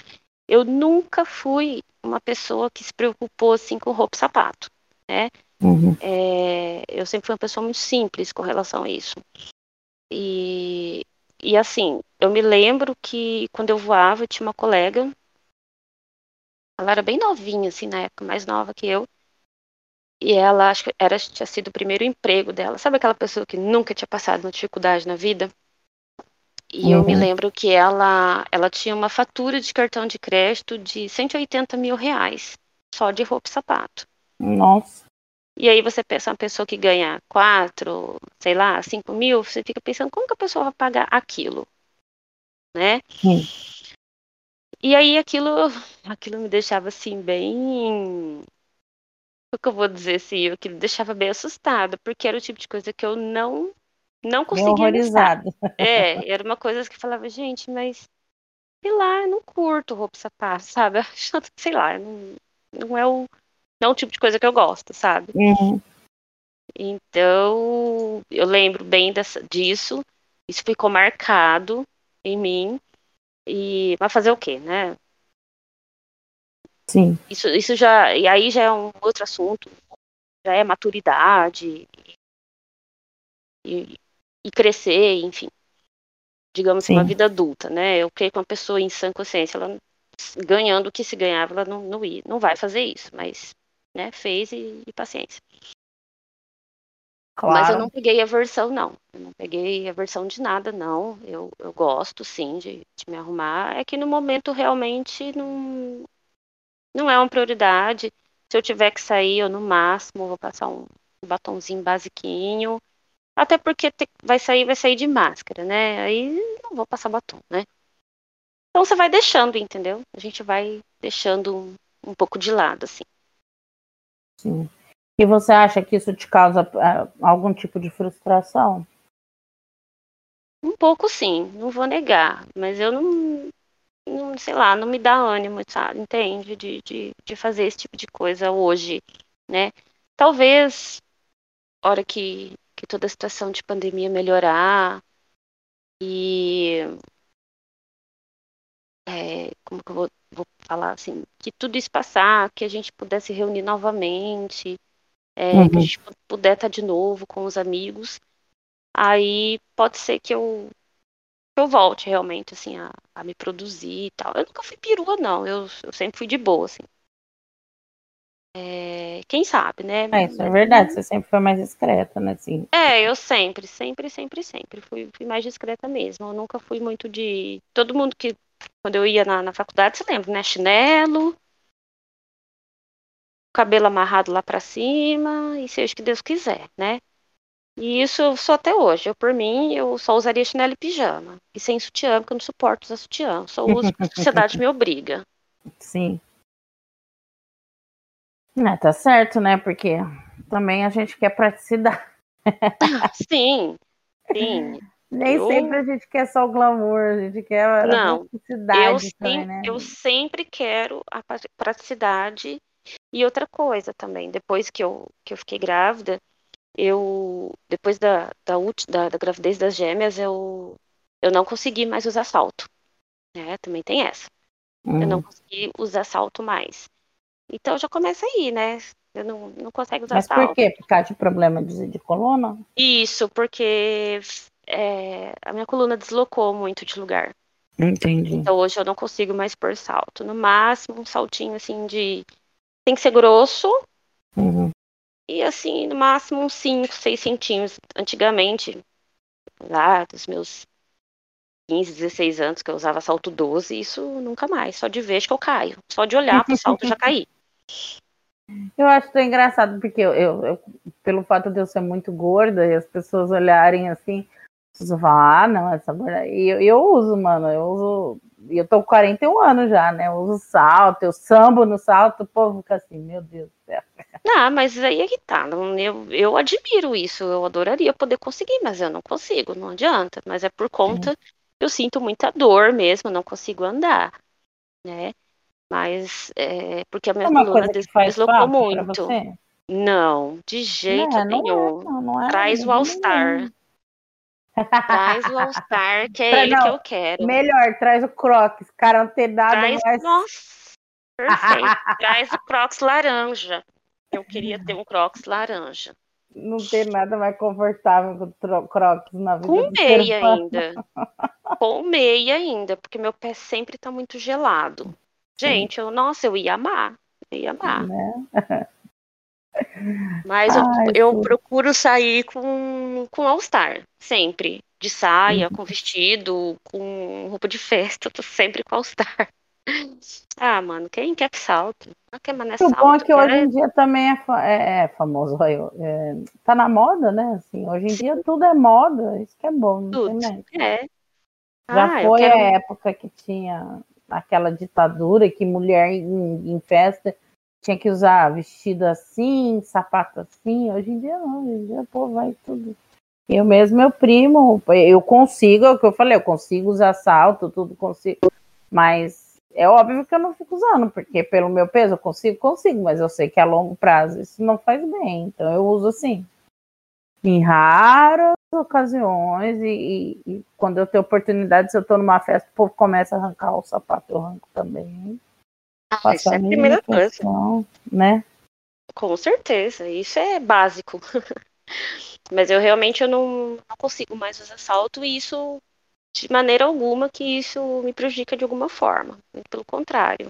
eu nunca fui uma pessoa que se preocupou assim com roupa e sapato, né? Uhum. É, eu sempre fui uma pessoa muito simples com relação a isso. E, e assim, eu me lembro que quando eu voava, eu tinha uma colega, ela era bem novinha, assim, na época, mais nova que eu. E ela, acho que era, tinha sido o primeiro emprego dela. Sabe aquela pessoa que nunca tinha passado uma dificuldade na vida? E uhum. eu me uhum. lembro que ela, ela tinha uma fatura de cartão de crédito de 180 mil reais, só de roupa e sapato. Nossa. E aí você pensa uma pessoa que ganha quatro, sei lá, cinco mil, você fica pensando como que a pessoa vai pagar aquilo, né? Sim. E aí aquilo, *laughs* aquilo me deixava assim bem, o que eu vou dizer assim, aquilo me deixava bem assustada, porque era o tipo de coisa que eu não não conseguia horrorizado. É, era uma coisa que falava, gente, mas sei lá, eu não curto roupa sapato, sabe? *laughs* Sei lá, não, não é o não é o tipo de coisa que eu gosto, sabe? Uhum. Então, eu lembro bem dessa, disso. Isso ficou marcado em mim. E mas fazer o quê, né? Sim. Isso, isso já e aí já é um outro assunto. Já é maturidade e, e crescer, enfim. Digamos Sim. uma vida adulta, né? Eu creio que uma pessoa em sã consciência, ela ganhando o que se ganhava, ela não, não, ia, não vai fazer isso, mas né? Fez e, e paciência. Claro. Mas eu não peguei a versão, não. Eu não peguei a versão de nada, não. Eu, eu gosto, sim, de, de me arrumar. É que no momento realmente não, não é uma prioridade. Se eu tiver que sair, eu no máximo vou passar um, batonzinho basiquinho. Até porque te, vai sair, vai sair de máscara, né? Aí não vou passar batom, né? Então você vai deixando, entendeu? A gente vai deixando um, um pouco de lado, assim. Sim. E você acha que isso te causa uh, algum tipo de frustração? Um pouco sim, não vou negar, mas eu não, não sei lá, não me dá ânimo, sabe, entende, de, de, de fazer esse tipo de coisa hoje, né? Talvez, hora que, que toda a situação de pandemia melhorar e é, como que eu vou, vou, falar assim, que tudo isso passar, que a gente pudesse reunir novamente, é, uhum. que a gente puder estar de novo com os amigos, aí pode ser que eu, eu eu volte realmente, assim, a, a me produzir e tal. Eu nunca fui perua, não. Eu, eu sempre fui de boa, assim. É, quem sabe, né? É, isso é verdade, você sempre foi mais discreta, né? Assim. É, eu sempre, sempre, sempre, sempre fui, fui mais discreta mesmo. Eu nunca fui muito de. Todo mundo que. Quando eu ia na, na faculdade, você lembra, né? Chinelo, cabelo amarrado lá pra cima, e seja o que Deus quiser, né? E isso eu sou até hoje. Eu, por mim, eu só usaria chinelo e pijama. E sem sutiã, porque eu não suporto usar sutiã. Só uso porque a sociedade me obriga. Sim. É, tá certo, né? Porque também a gente quer praticidade. *laughs* sim, sim. Nem eu... sempre a gente quer só o glamour, a gente quer a Não, praticidade. Eu, também, né? eu sempre quero a praticidade. E outra coisa também, depois que eu, que eu fiquei grávida, eu depois da, da, da, da gravidez das gêmeas, eu, eu não consegui mais usar salto. Né? Também tem essa. Eu não uhum. consegui usar salto mais. Então já começa aí, né? Eu não, não consigo usar Mas salto. por quê? Por causa de problema de, de coluna? Isso, porque é, a minha coluna deslocou muito de lugar. Entendi. Então hoje eu não consigo mais pôr salto. No máximo um saltinho assim de. Tem que ser grosso. Uhum. E assim, no máximo uns 5, 6 centímetros. Antigamente, lá dos meus 15, 16 anos, que eu usava salto 12, isso nunca mais. Só de vez que eu caio. Só de olhar pro salto já caí. *laughs* Eu acho tão engraçado, porque eu, eu, eu, pelo fato de eu ser muito gorda e as pessoas olharem assim, as pessoas falam, ah, não, essa gorda. E eu, eu uso, mano, eu uso. E eu tô com 41 anos já, né? Eu uso salto, eu sambo no salto, o povo fica assim, meu Deus do céu. *laughs* Não, mas aí é que tá. Eu, eu admiro isso, eu adoraria poder conseguir, mas eu não consigo, não adianta. Mas é por conta, eu sinto muita dor mesmo, não consigo andar, né? Mas é porque a minha é coluna des deslocou muito. Não, de jeito não, nenhum. Não é, não é, Traz o All-Star. Traz o All-Star, que é ele que eu quero. Melhor, traz o Crocs, cara antenado. Traz, mais... Nossa, perfeito. *laughs* traz o Crocs laranja. Eu queria ter um Crocs laranja. Não tem nada mais confortável que o Crocs na vida. Com meia ainda. *laughs* Com meia ainda, porque meu pé sempre tá muito gelado. Gente, eu, nossa, eu ia amar. Eu ia amar. Né? *laughs* Mas Ai, eu, eu procuro sair com, com All-Star, sempre. De saia, uhum. com vestido, com roupa de festa, *laughs* tô sempre com All-Star. Ah, mano, quem quer salto? Não quer mané salto. O bom é que hoje em dia também é, é, é famoso. É, tá na moda, né? Assim, hoje em dia tudo é moda, isso que é bom. Tudo. É. Já ah, foi quero... a época que tinha aquela ditadura que mulher em, em, festa tinha que usar vestido assim, sapato assim. Hoje em dia não, hoje em dia pô, vai tudo. Eu mesmo, meu primo, eu consigo, é o que eu falei, eu consigo usar salto, tudo consigo, mas é óbvio que eu não fico usando, porque pelo meu peso eu consigo, consigo, mas eu sei que a longo prazo isso não faz bem. Então eu uso assim. Em raras ocasiões, e, e, e quando eu tenho oportunidade, se eu estou numa festa, o povo começa a arrancar o sapato, eu arranco também. Ah, isso é a primeira coisa. Né? Com certeza, isso é básico. *laughs* Mas eu realmente eu não, não consigo mais usar salto e isso de maneira alguma que isso me prejudica de alguma forma. Muito pelo contrário.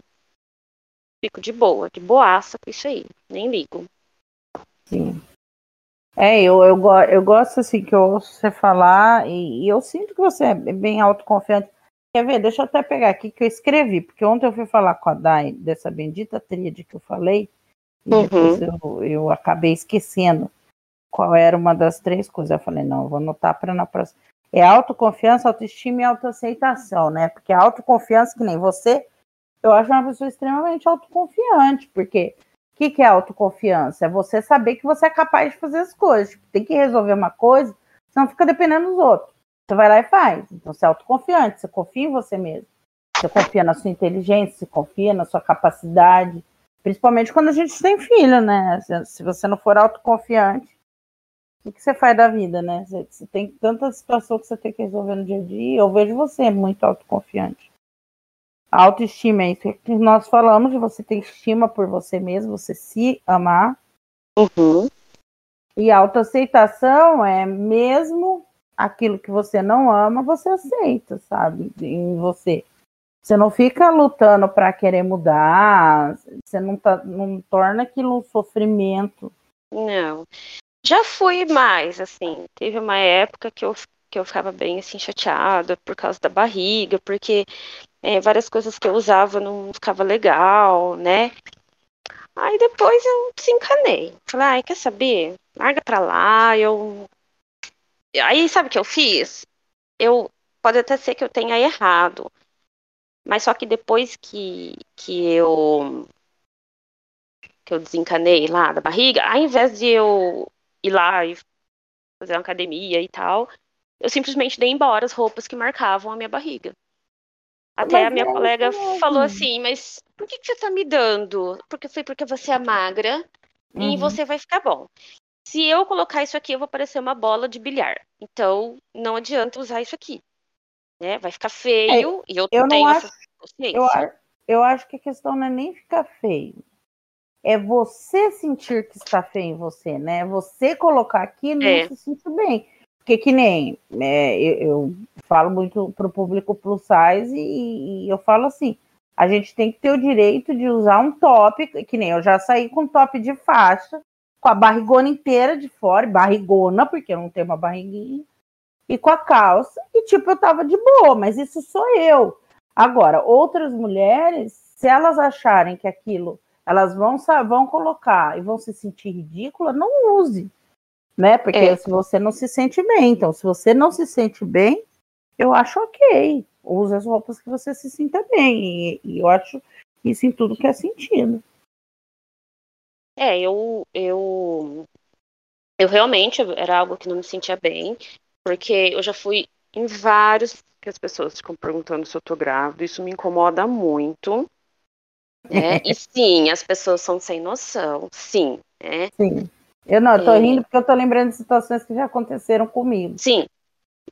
Fico de boa, de boaça com isso aí. Nem ligo. Sim. É, eu, eu, eu gosto assim que eu ouço você falar e, e eu sinto que você é bem autoconfiante. Quer ver? Deixa eu até pegar aqui que eu escrevi, porque ontem eu fui falar com a Dai dessa bendita tríade que eu falei, e uhum. depois eu, eu acabei esquecendo qual era uma das três coisas. Eu falei, não, eu vou anotar para na próxima é autoconfiança, autoestima e autoaceitação, né? Porque a autoconfiança, que nem você, eu acho uma pessoa extremamente autoconfiante, porque o que, que é autoconfiança? É você saber que você é capaz de fazer as coisas. Tipo, tem que resolver uma coisa, senão fica dependendo dos outros. Você vai lá e faz. Então você é autoconfiante, você confia em você mesmo. Você confia na sua inteligência, você confia na sua capacidade. Principalmente quando a gente tem filho, né? Se você não for autoconfiante, o que você faz da vida, né? Você, tem tanta situação que você tem que resolver no dia a dia. Eu vejo você muito autoconfiante. A autoestima é isso que nós falamos, de você ter estima por você mesmo, você se amar. Uhum. E a autoaceitação é mesmo aquilo que você não ama, você aceita, sabe? Em você. Você não fica lutando para querer mudar, você não, tá, não torna aquilo um sofrimento. Não. Já fui mais, assim. Teve uma época que eu, que eu ficava bem assim chateada por causa da barriga, porque é, várias coisas que eu usava não ficava legal, né? Aí depois eu desencanei. Falei, ai, quer saber? Larga pra lá, eu. Aí sabe o que eu fiz? Eu. Pode até ser que eu tenha errado. Mas só que depois que, que eu que eu desencanei lá da barriga, ao invés de eu ir lá e fazer uma academia e tal, eu simplesmente dei embora as roupas que marcavam a minha barriga. Até mas a minha é colega falou assim, mas por que, que você tá me dando? Porque foi porque você é magra uhum. e você vai ficar bom. Se eu colocar isso aqui, eu vou parecer uma bola de bilhar. Então, não adianta usar isso aqui né? Vai ficar feio é, e eu, eu tenho acho, eu, eu acho que a questão não é nem ficar feio. É você sentir que está feio em você, né? Você colocar aqui e não é. se sentir bem. Porque que nem é, eu, eu, falo muito para o público plus size e, e eu falo assim, a gente tem que ter o direito de usar um top, que nem eu já saí com top de faixa, com a barrigona inteira de fora, barrigona, porque eu não tenho uma barriguinha, e com a calça, e tipo, eu tava de boa, mas isso sou eu. Agora, outras mulheres, se elas acharem que aquilo elas vão, vão colocar e vão se sentir ridícula, não use. Né? Porque é. se você não se sente bem, então, se você não se sente bem, eu acho ok. Use as roupas que você se sinta bem. E, e eu acho isso em tudo que é sentido. É, eu, eu, eu realmente era algo que não me sentia bem. Porque eu já fui em vários que as pessoas ficam perguntando se eu tô grávida, isso me incomoda muito. Né? *laughs* e sim, as pessoas são sem noção, sim. Né? Sim. Eu não, eu tô é... rindo porque eu tô lembrando de situações que já aconteceram comigo. Sim.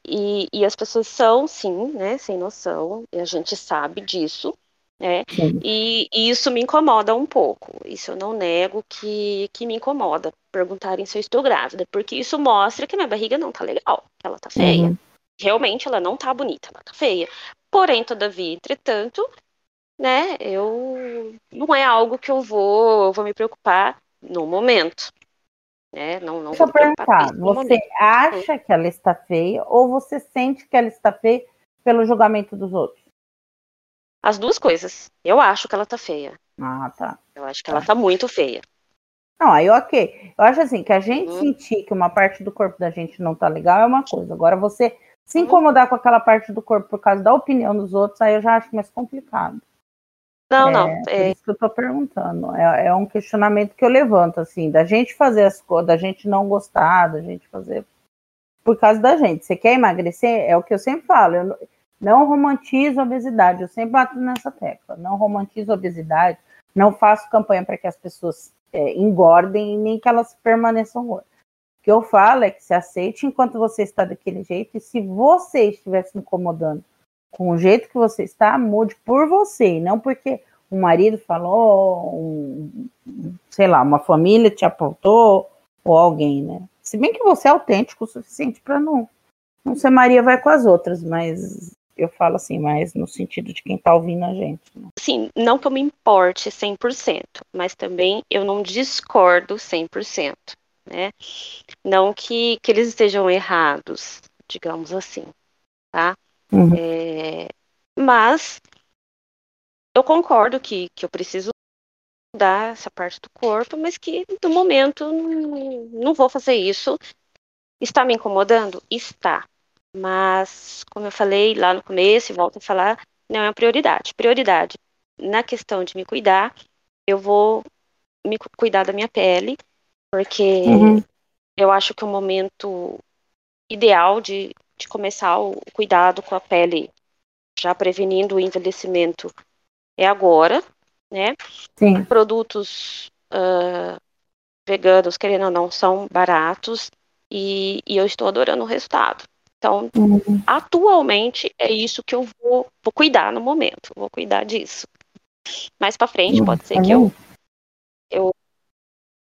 E, e as pessoas são, sim, né, sem noção, e a gente sabe disso, né? E, e, isso me incomoda um pouco. Isso eu não nego que, que me incomoda perguntarem se eu estou grávida, porque isso mostra que minha barriga não tá legal, ela tá feia. Uhum. Realmente ela não tá bonita, ela tá feia. Porém, todavia, entretanto, né, eu não é algo que eu vou, vou me preocupar no momento. Né? Não, não Deixa eu perguntar, você momento. acha que ela está feia ou você sente que ela está feia pelo julgamento dos outros? As duas coisas. Eu acho que ela tá feia. Ah, tá. Eu acho que ela tá muito feia. Não, aí ok. Eu acho assim, que a gente uhum. sentir que uma parte do corpo da gente não tá legal é uma coisa. Agora, você se uhum. incomodar com aquela parte do corpo por causa da opinião dos outros, aí eu já acho mais complicado. Não, é, não. É por isso que eu tô perguntando. É, é, um questionamento que eu levanto, assim, da gente fazer as coisas, da gente não gostar, da gente fazer por causa da gente. Você quer emagrecer? É o que eu sempre falo. Eu não romantizo a obesidade. Eu sempre bato nessa tecla. Não romantizo a obesidade. Não faço campanha para que as pessoas é, engordem nem que elas permaneçam gordas. O que eu falo é que se aceite enquanto você está daquele jeito, e se você estiver se incomodando com o jeito que você está, mude por você, e não porque um marido falou, um, sei lá, uma família te apontou, ou alguém, né? Se bem que você é autêntico o suficiente para não, não ser Maria vai com as outras, mas eu falo assim, mas no sentido de quem está ouvindo a gente. Né? Sim, não que eu me importe 100%, mas também eu não discordo 100%, né? Não que, que eles estejam errados, digamos assim, tá? Uhum. É, mas eu concordo que, que eu preciso mudar essa parte do corpo, mas que no momento não, não vou fazer isso. Está me incomodando? Está. Mas, como eu falei lá no começo e volto a falar, não é uma prioridade. Prioridade na questão de me cuidar, eu vou me cuidar da minha pele, porque uhum. eu acho que o momento ideal de, de começar o cuidado com a pele, já prevenindo o envelhecimento, é agora, né? Sim. Produtos uh, veganos, querendo ou não, são baratos e, e eu estou adorando o resultado. Então, uhum. atualmente é isso que eu vou, vou cuidar no momento, vou cuidar disso. Mais para frente uhum. pode ser que eu, eu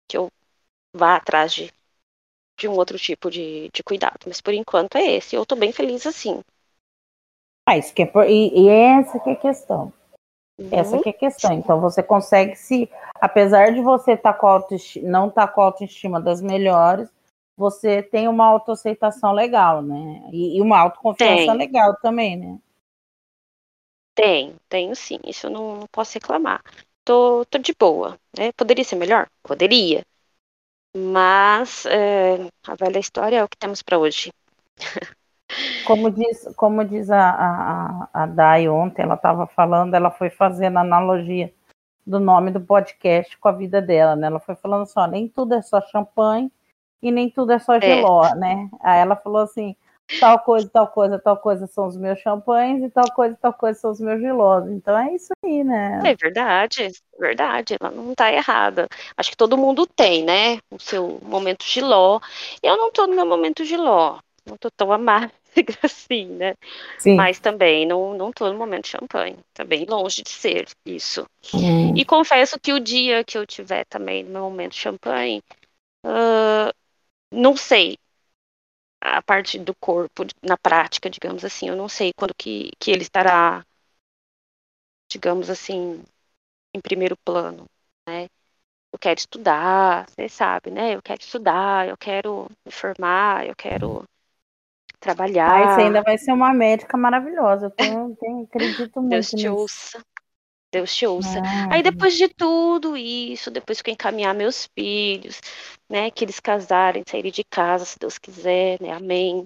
que eu vá atrás de, de um outro tipo de, de cuidado. Mas por enquanto é esse. Eu tô bem feliz assim. Ah, isso que é por... e, e essa que é a questão. Uhum. Essa que é a questão. Então você consegue se, apesar de você tá com autoestima, não estar tá com a autoestima das melhores, você tem uma autoaceitação legal, né? E, e uma autoconfiança tem. legal também, né? Tem, tenho sim. Isso eu não, não posso reclamar. Tô, tô de boa, né? Poderia ser melhor? Poderia. Mas é, a velha história é o que temos para hoje. *laughs* Como diz, como diz a, a, a Dai ontem, ela estava falando, ela foi fazendo analogia do nome do podcast com a vida dela, né? Ela foi falando só, nem tudo é só champanhe e nem tudo é só geló, é. né? Aí ela falou assim, tal coisa, tal coisa, tal coisa são os meus champanhes e tal coisa, tal coisa são os meus gelós. Então é isso aí, né? É verdade, verdade, ela não tá errada. Acho que todo mundo tem, né? O seu momento giló. Eu não tô no meu momento giló, não tô tão amarga *laughs* assim, né? Sim. Mas também não, não tô no momento champanhe. Tá bem longe de ser isso. Hum. E confesso que o dia que eu tiver também no meu momento champanhe, uh, não sei a parte do corpo na prática, digamos assim. Eu não sei quando que, que ele estará, digamos assim, em primeiro plano, né? Eu quero estudar, você sabe, né? Eu quero estudar, eu quero me formar, eu quero trabalhar. Ah, você ainda vai ser uma médica maravilhosa. Eu tenho, tenho, acredito muito Deus te nisso. ouça. Deus te ouça. Ah, Aí depois de tudo isso, depois que eu encaminhar meus filhos, né, que eles casarem, saírem de casa, se Deus quiser, né, amém.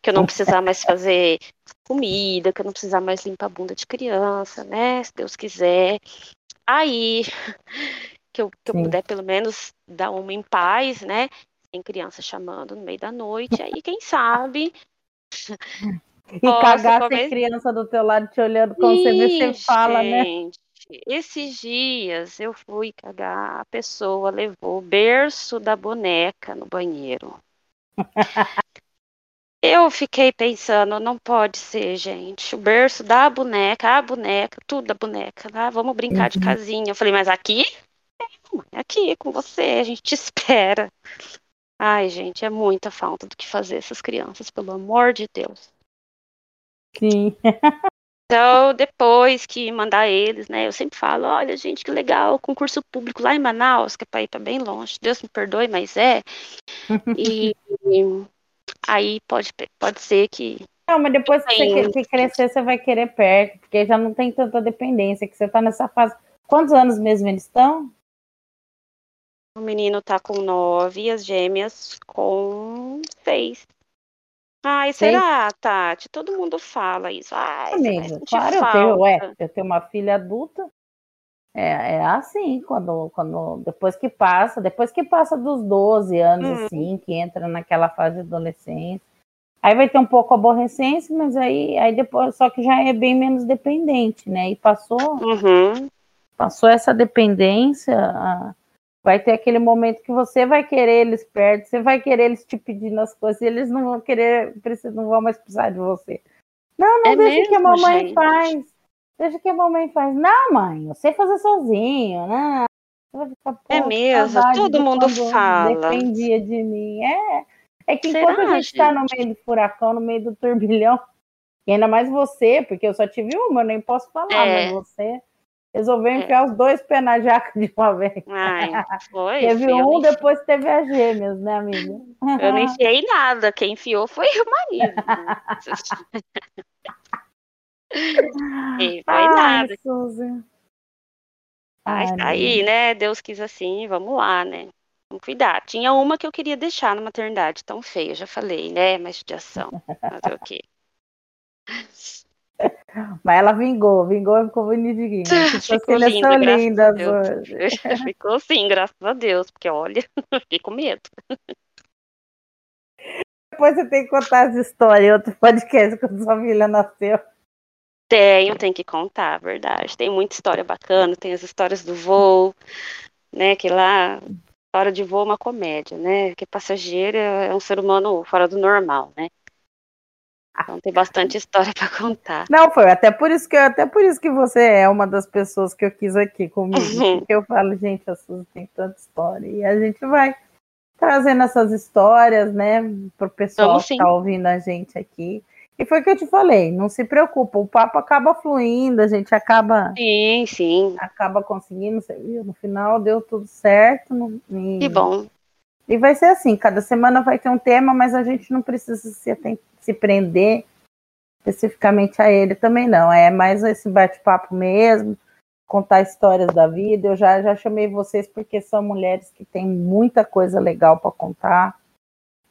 Que eu não precisar mais fazer comida, que eu não precisar mais limpar a bunda de criança, né, se Deus quiser. Aí, *laughs* que eu, que eu puder pelo menos dar uma em paz, né, sem criança chamando no meio da noite, aí quem sabe *laughs* e Nossa, cagar sem criança do teu lado te olhando como Ixi, você fala, né? gente, né? Esses dias eu fui cagar, a pessoa levou o berço da boneca no banheiro. *laughs* eu fiquei pensando, não pode ser, gente. O berço da boneca, a boneca, tudo da boneca, tá? Vamos brincar uhum. de casinha. Eu falei, mas aqui? É, aqui com você, a gente te espera. Ai, gente, é muita falta do que fazer essas crianças, pelo amor de Deus. Sim. Então, depois que mandar eles, né, eu sempre falo, olha, gente, que legal, concurso público lá em Manaus, que é para ir para bem longe, Deus me perdoe, mas é. E, *laughs* aí pode, pode ser que. Não, mas depois que você que crescer, você vai querer perto, porque já não tem tanta dependência, que você está nessa fase. Quantos anos mesmo eles estão? O menino tá com nove e as gêmeas com seis. Ai, será, Tati? Todo mundo fala isso. Ai, Amigo, claro, eu tenho, ué, eu tenho uma filha adulta. É, é assim, quando, quando depois que passa, depois que passa dos 12 anos, hum. assim, que entra naquela fase de adolescência, aí vai ter um pouco aborrecência, mas aí, aí depois, só que já é bem menos dependente, né? E passou, uhum. passou essa dependência, Vai ter aquele momento que você vai querer eles perto, você vai querer eles te pedindo as coisas, e eles não vão querer, não vão mais precisar de você. Não, não é deixa mesmo, que a mamãe gente. faz. Deixa que a mamãe faz. Não, mãe, você fazer sozinho, né? Ficar, é mesmo, todo mundo fala. Dependia de mim. É, é que Será, enquanto a gente está no meio do furacão, no meio do turbilhão, e ainda mais você, porque eu só tive uma, eu nem posso falar, é. mas você Resolveu é. enfiar é. os dois pés na jaca de uma vez. Ai, foi. teve um, depois teve as gêmeas, né, amiga? Eu não enfiei nada. Quem enfiou foi o marido. *laughs* foi Ai, nada. Suzy. Mas tá aí, né? Deus quis assim, vamos lá, né? Vamos cuidar. Tinha uma que eu queria deixar na maternidade, tão feia, já falei, né? Mas judiação. Fazer o quê? Mas ela vingou, vingou e ficou bonitinha. *laughs* Ficou linda, lindas hoje. *laughs* Ficou sim, graças a Deus, porque olha, *laughs* fiquei com medo. Depois você tem que contar as histórias, outro podcast quando sua filha nasceu. Tenho, tem que contar, verdade. Tem muita história bacana, tem as histórias do voo, né? Que lá, história de voo é uma comédia, né? Que passageiro é um ser humano fora do normal, né? Então tem bastante história *laughs* para contar. Não, foi até por isso que até por isso que você é uma das pessoas que eu quis aqui comigo. Uhum. Eu falo, gente, a Suzy tem tanta história. E a gente vai trazendo essas histórias, né, para o pessoal que está ouvindo a gente aqui. E foi o que eu te falei, não se preocupa, o papo acaba fluindo, a gente acaba. Sim, sim. Acaba conseguindo, você viu? No final deu tudo certo. E, que bom. E vai ser assim, cada semana vai ter um tema, mas a gente não precisa se, se prender especificamente a ele também não. É mais esse bate-papo mesmo, contar histórias da vida. Eu já, já chamei vocês porque são mulheres que têm muita coisa legal para contar.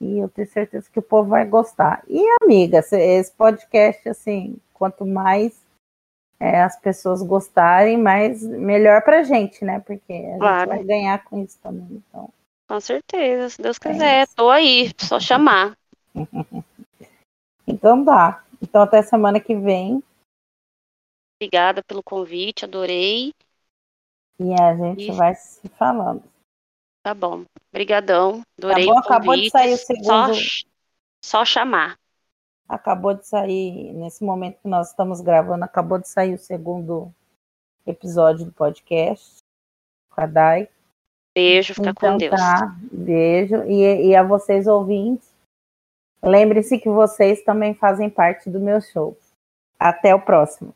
E eu tenho certeza que o povo vai gostar. E, amiga, esse podcast, assim, quanto mais é, as pessoas gostarem, mais melhor pra gente, né? Porque a claro. gente vai ganhar com isso também. Então. Com certeza, se Deus é quiser. É Tô aí, só chamar. *laughs* então dá. Então até semana que vem. Obrigada pelo convite, adorei. E a gente e... vai se falando. Tá bom. Obrigadão. Adorei acabou, acabou de sair o segundo. Só, só chamar. Acabou de sair, nesse momento que nós estamos gravando, acabou de sair o segundo episódio do podcast com a Dai. Beijo, fica então, com Deus. Tá, beijo. E, e a vocês ouvintes, lembre-se que vocês também fazem parte do meu show. Até o próximo.